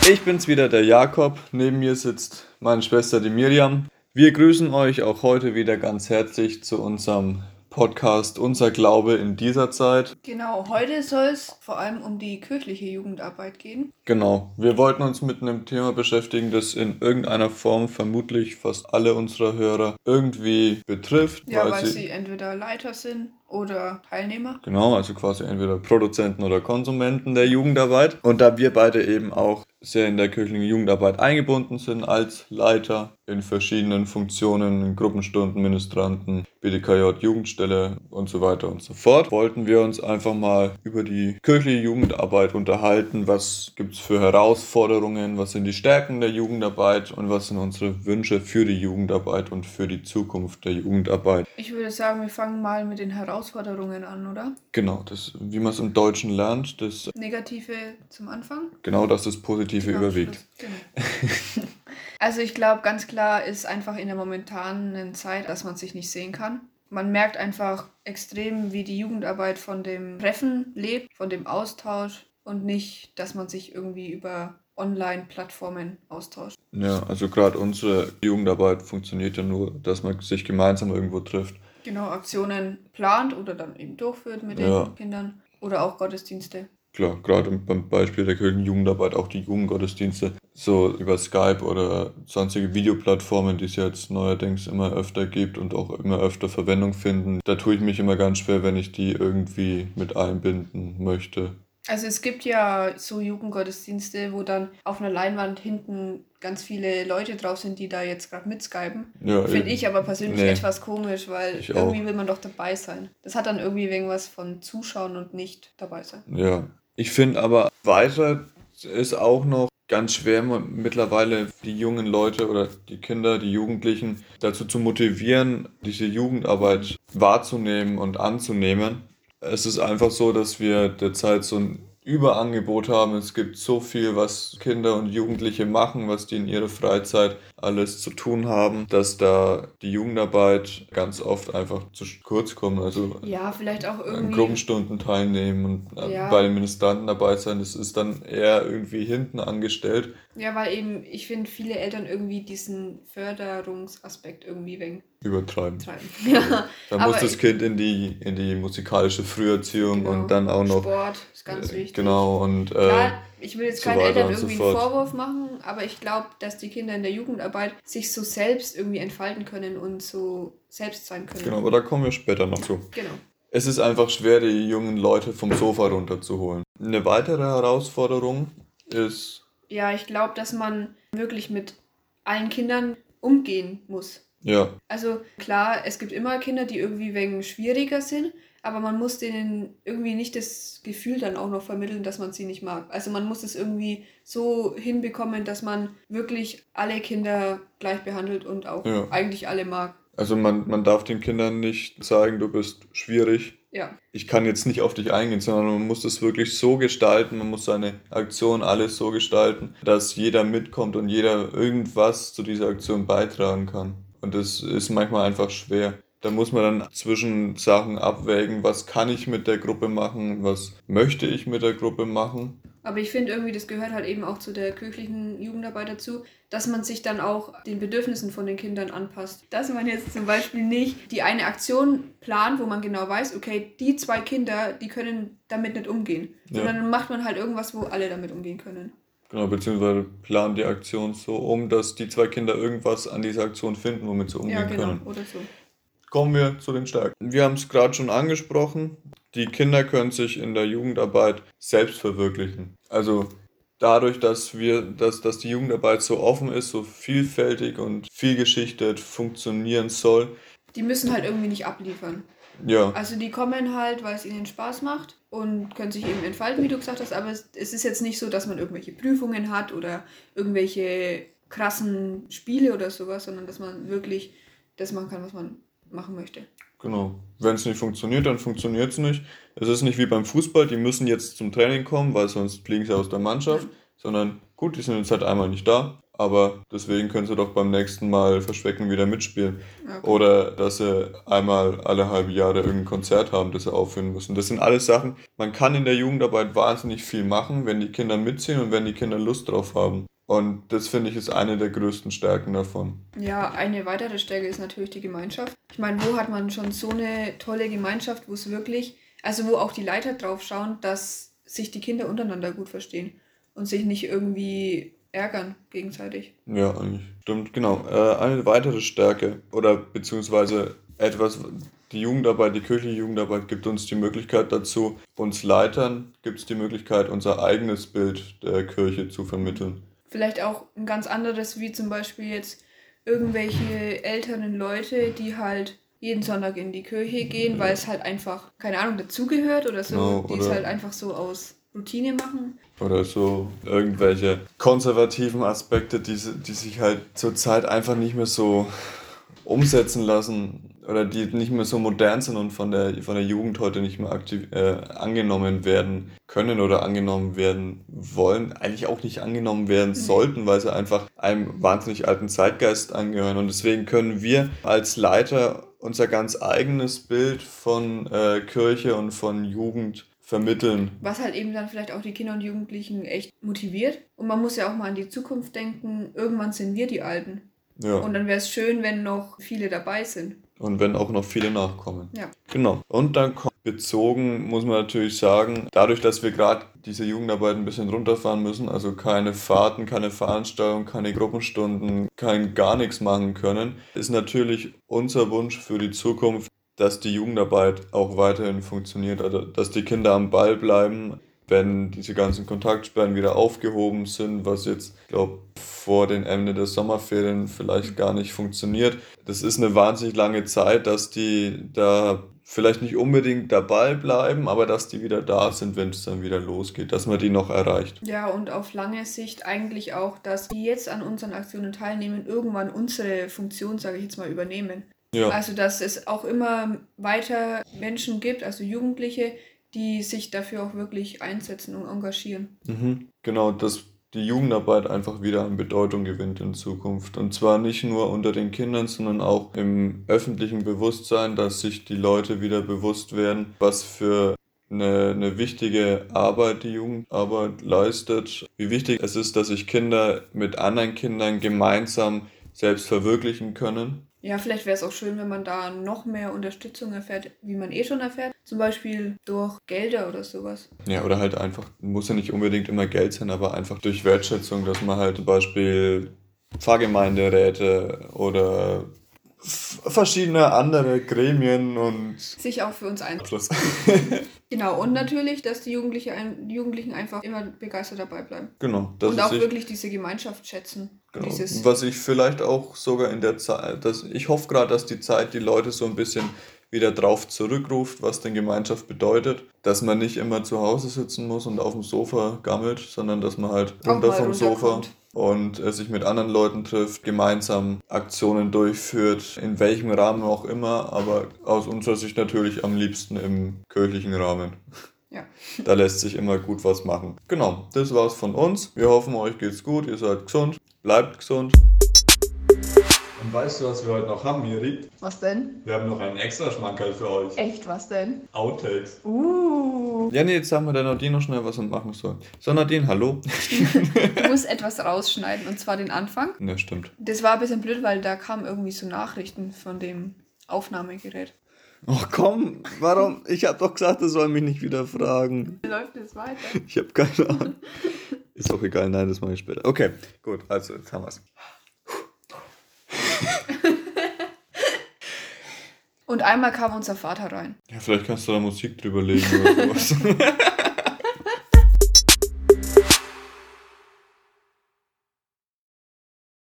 Ich bin's wieder, der Jakob. Neben mir sitzt meine Schwester, die Miriam. Wir grüßen euch auch heute wieder ganz herzlich zu unserem Podcast Unser Glaube in dieser Zeit. Genau, heute soll es vor allem um die kirchliche Jugendarbeit gehen. Genau, wir wollten uns mit einem Thema beschäftigen, das in irgendeiner Form vermutlich fast alle unserer Hörer irgendwie betrifft. Ja, weil, weil sie, sie entweder Leiter sind oder Teilnehmer. Genau, also quasi entweder Produzenten oder Konsumenten der Jugendarbeit. Und da wir beide eben auch sehr in der kirchlichen Jugendarbeit eingebunden sind als Leiter in verschiedenen Funktionen, in Gruppenstunden, Ministranten, BDKJ, Jugendstelle und so weiter und so fort, wollten wir uns einfach mal über die kirchliche Jugendarbeit unterhalten. Was gibt es für Herausforderungen? Was sind die Stärken der Jugendarbeit? Und was sind unsere Wünsche für die Jugendarbeit und für die Zukunft der Jugendarbeit? Ich würde sagen, wir fangen mal mit den Herausforderungen an, oder? Genau, das, wie man es im Deutschen lernt. Das Negative zum Anfang? Genau, dass das Positive genau, überwiegt. Genau. Also ich glaube, ganz klar ist einfach in der momentanen Zeit, dass man sich nicht sehen kann. Man merkt einfach extrem, wie die Jugendarbeit von dem Treffen lebt, von dem Austausch und nicht, dass man sich irgendwie über Online-Plattformen austauscht. Ja, also gerade unsere Jugendarbeit funktioniert ja nur, dass man sich gemeinsam irgendwo trifft. Genau, Aktionen plant oder dann eben durchführt mit den ja. Kindern oder auch Gottesdienste. Klar, gerade beim Beispiel der Kirchenjugendarbeit auch die Jugendgottesdienste, so über Skype oder sonstige Videoplattformen, die es jetzt neuerdings immer öfter gibt und auch immer öfter Verwendung finden. Da tue ich mich immer ganz schwer, wenn ich die irgendwie mit einbinden möchte. Also es gibt ja so Jugendgottesdienste, wo dann auf einer Leinwand hinten ganz viele Leute drauf sind, die da jetzt gerade mitskypen. Ja, Finde ich aber persönlich nee, etwas komisch, weil irgendwie auch. will man doch dabei sein. Das hat dann irgendwie irgendwas von Zuschauen und nicht dabei sein. Ja, ich finde aber weiter ist auch noch ganz schwer mittlerweile die jungen Leute oder die Kinder, die Jugendlichen dazu zu motivieren, diese Jugendarbeit wahrzunehmen und anzunehmen. Es ist einfach so, dass wir derzeit so ein Überangebot haben. Es gibt so viel, was Kinder und Jugendliche machen, was die in ihrer Freizeit alles zu tun haben, dass da die Jugendarbeit ganz oft einfach zu kurz kommt. Also ja, vielleicht auch irgendwie an Gruppenstunden teilnehmen und äh, ja. bei den Ministranten dabei sein, das ist dann eher irgendwie hinten angestellt. Ja, weil eben, ich finde, viele Eltern irgendwie diesen Förderungsaspekt irgendwie wegen übertreiben. Treiben. Ja. Dann muss das Kind in die, in die musikalische Früherziehung genau. und dann auch noch. Sport ist ganz äh, wichtig. Genau, und. Äh, Klar, ich will jetzt so keinen Eltern irgendwie so einen Vorwurf machen, aber ich glaube, dass die Kinder in der Jugendarbeit sich so selbst irgendwie entfalten können und so selbst sein können. Genau, aber da kommen wir später noch zu. Genau. Es ist einfach schwer, die jungen Leute vom Sofa runterzuholen. Eine weitere Herausforderung ist ja, ich glaube, dass man wirklich mit allen Kindern umgehen muss. Ja. Also klar, es gibt immer Kinder, die irgendwie wegen schwieriger sind, aber man muss denen irgendwie nicht das Gefühl dann auch noch vermitteln, dass man sie nicht mag. Also man muss es irgendwie so hinbekommen, dass man wirklich alle Kinder gleich behandelt und auch ja. eigentlich alle mag. Also man, man darf den Kindern nicht sagen, du bist schwierig, ja. Ich kann jetzt nicht auf dich eingehen, sondern man muss das wirklich so gestalten, man muss seine Aktion alles so gestalten, dass jeder mitkommt und jeder irgendwas zu dieser Aktion beitragen kann. Und das ist manchmal einfach schwer. Da muss man dann zwischen Sachen abwägen, was kann ich mit der Gruppe machen, was möchte ich mit der Gruppe machen aber ich finde irgendwie, das gehört halt eben auch zu der kirchlichen Jugendarbeit dazu, dass man sich dann auch den Bedürfnissen von den Kindern anpasst. Dass man jetzt zum Beispiel nicht die eine Aktion plant, wo man genau weiß, okay, die zwei Kinder, die können damit nicht umgehen. Ja. Sondern dann macht man halt irgendwas, wo alle damit umgehen können. Genau, beziehungsweise plant die Aktion so um, dass die zwei Kinder irgendwas an dieser Aktion finden, womit sie umgehen ja, genau, können. Oder so. Kommen wir zu den Stärken. Wir haben es gerade schon angesprochen. Die Kinder können sich in der Jugendarbeit selbst verwirklichen. Also dadurch, dass wir, dass, dass die Jugendarbeit so offen ist, so vielfältig und vielgeschichtet funktionieren soll. Die müssen halt irgendwie nicht abliefern. Ja. Also die kommen halt, weil es ihnen Spaß macht und können sich eben entfalten, wie du gesagt hast, aber es, ist jetzt nicht so, dass man irgendwelche Prüfungen hat oder irgendwelche krassen Spiele oder sowas, sondern dass man wirklich das machen kann, was man machen möchte. Genau. Wenn es nicht funktioniert, dann funktioniert es nicht. Es ist nicht wie beim Fußball, die müssen jetzt zum Training kommen, weil sonst fliegen sie aus der Mannschaft, sondern gut, die sind jetzt halt einmal nicht da, aber deswegen können sie doch beim nächsten Mal Verschwecken wieder mitspielen. Okay. Oder dass sie einmal alle halbe Jahre irgendein Konzert haben, das sie aufführen müssen. Das sind alles Sachen, man kann in der Jugendarbeit wahnsinnig viel machen, wenn die Kinder mitziehen und wenn die Kinder Lust drauf haben. Und das finde ich ist eine der größten Stärken davon. Ja, eine weitere Stärke ist natürlich die Gemeinschaft. Ich meine, wo hat man schon so eine tolle Gemeinschaft, wo es wirklich, also wo auch die Leiter drauf schauen, dass sich die Kinder untereinander gut verstehen und sich nicht irgendwie ärgern gegenseitig. Ja, eigentlich. Stimmt, genau. Äh, eine weitere Stärke oder beziehungsweise etwas, die Jugendarbeit, die kirchliche Jugendarbeit gibt uns die Möglichkeit dazu, uns Leitern gibt es die Möglichkeit, unser eigenes Bild der Kirche zu vermitteln. Vielleicht auch ein ganz anderes, wie zum Beispiel jetzt irgendwelche älteren Leute, die halt jeden Sonntag in die Kirche gehen, weil es halt einfach, keine Ahnung, dazugehört oder so, Genau, die es oder- halt einfach so aus Routine machen. Oder so irgendwelche konservativen Aspekte, die, die sich halt zurzeit einfach nicht mehr so umsetzen lassen oder die nicht mehr so modern sind und von der, von der Jugend heute nicht mehr aktiv, äh, angenommen werden können oder angenommen werden wollen, eigentlich auch nicht angenommen werden sollten, weil sie einfach einem wahnsinnig alten Zeitgeist angehören. Und deswegen können wir als Leiter unser ganz eigenes Bild von äh, Kirche und von Jugend vermitteln. Was halt eben dann vielleicht auch die Kinder und Jugendlichen echt motiviert. Und man muss ja auch mal an die Zukunft denken. Irgendwann sind wir die Alten. Ja. Und dann wäre es schön, wenn noch viele dabei sind. Und wenn auch noch viele nachkommen. Ja. Genau. Und dann kommt bezogen, muss man natürlich sagen, dadurch, dass wir gerade diese Jugendarbeit ein bisschen runterfahren müssen, also keine Fahrten, keine Veranstaltungen, keine Gruppenstunden, kein gar nichts machen können, ist natürlich unser Wunsch für die Zukunft, dass die Jugendarbeit auch weiterhin funktioniert, also dass die Kinder am Ball bleiben, wenn diese ganzen Kontaktsperren wieder aufgehoben sind, was jetzt, glaube vor den Ende der Sommerferien vielleicht gar nicht funktioniert. Das ist eine wahnsinnig lange Zeit, dass die da vielleicht nicht unbedingt dabei bleiben, aber dass die wieder da sind, wenn es dann wieder losgeht, dass man die noch erreicht. Ja, und auf lange Sicht eigentlich auch, dass die jetzt an unseren Aktionen teilnehmen, irgendwann unsere Funktion, sage ich jetzt mal, übernehmen. Ja, Also, dass es auch immer weiter Menschen gibt, also Jugendliche, die sich dafür auch wirklich einsetzen und engagieren. mhm. genau, dass die Jugendarbeit einfach wieder an Bedeutung gewinnt in Zukunft. Und zwar nicht nur unter den Kindern, sondern auch im öffentlichen Bewusstsein, dass sich die Leute wieder bewusst werden, was für eine, eine wichtige Arbeit die Jugendarbeit leistet. Wie wichtig es ist, dass sich Kinder mit anderen Kindern gemeinsam selbst verwirklichen können. Ja, vielleicht wäre es auch schön, wenn man da noch mehr Unterstützung erfährt, wie man eh schon erfährt. Zum Beispiel durch Gelder oder sowas. Ja, oder halt einfach, muss ja nicht unbedingt immer Geld sein, aber einfach durch Wertschätzung, dass man halt zum Beispiel Pfarrgemeinderäte oder verschiedene andere Gremien und Sich auch für uns ein. Abschluss. Genau, und natürlich, dass die, Jugendliche ein, die Jugendlichen einfach immer begeistert dabei bleiben. genau, das und auch wirklich diese Gemeinschaft schätzen. genau. Was ich vielleicht auch sogar in der Zeit, dass ich hoffe gerade, dass die Zeit die Leute so ein bisschen wieder drauf zurückruft, was denn Gemeinschaft bedeutet, dass man nicht immer zu Hause sitzen muss und auf dem Sofa gammelt, sondern dass man halt runter vom Sofa runterkommt. Und äh, sich mit anderen Leuten trifft, gemeinsam Aktionen durchführt, in welchem Rahmen auch immer, aber aus unserer Sicht natürlich am liebsten im kirchlichen Rahmen. Ja. Da lässt sich immer gut was machen. Genau, das war's von uns. Wir hoffen, euch geht's gut, ihr seid gesund, bleibt gesund. Und weißt du, was wir heute noch haben, Miri? was denn? Wir haben noch einen extra Schmankerl für euch. Echt, was denn? Outtakes. Uh. Ja, nee, jetzt sagen wir der Nadine noch schnell, was wir machen sollen. So, Nadine, hallo. Du musst etwas rausschneiden, und zwar den Anfang. Ja, stimmt. Das war ein bisschen blöd, weil da kamen irgendwie so Nachrichten von dem Aufnahmegerät. Ach komm, warum? Ich hab doch gesagt, er soll mich nicht wieder fragen. Läuft es weiter? Ich habe keine Ahnung. Ist auch egal, nein, das mache ich später. Okay, gut, also jetzt haben wir's. Und einmal kam unser Vater rein. Ja, vielleicht kannst du da Musik drüber legen oder sowas.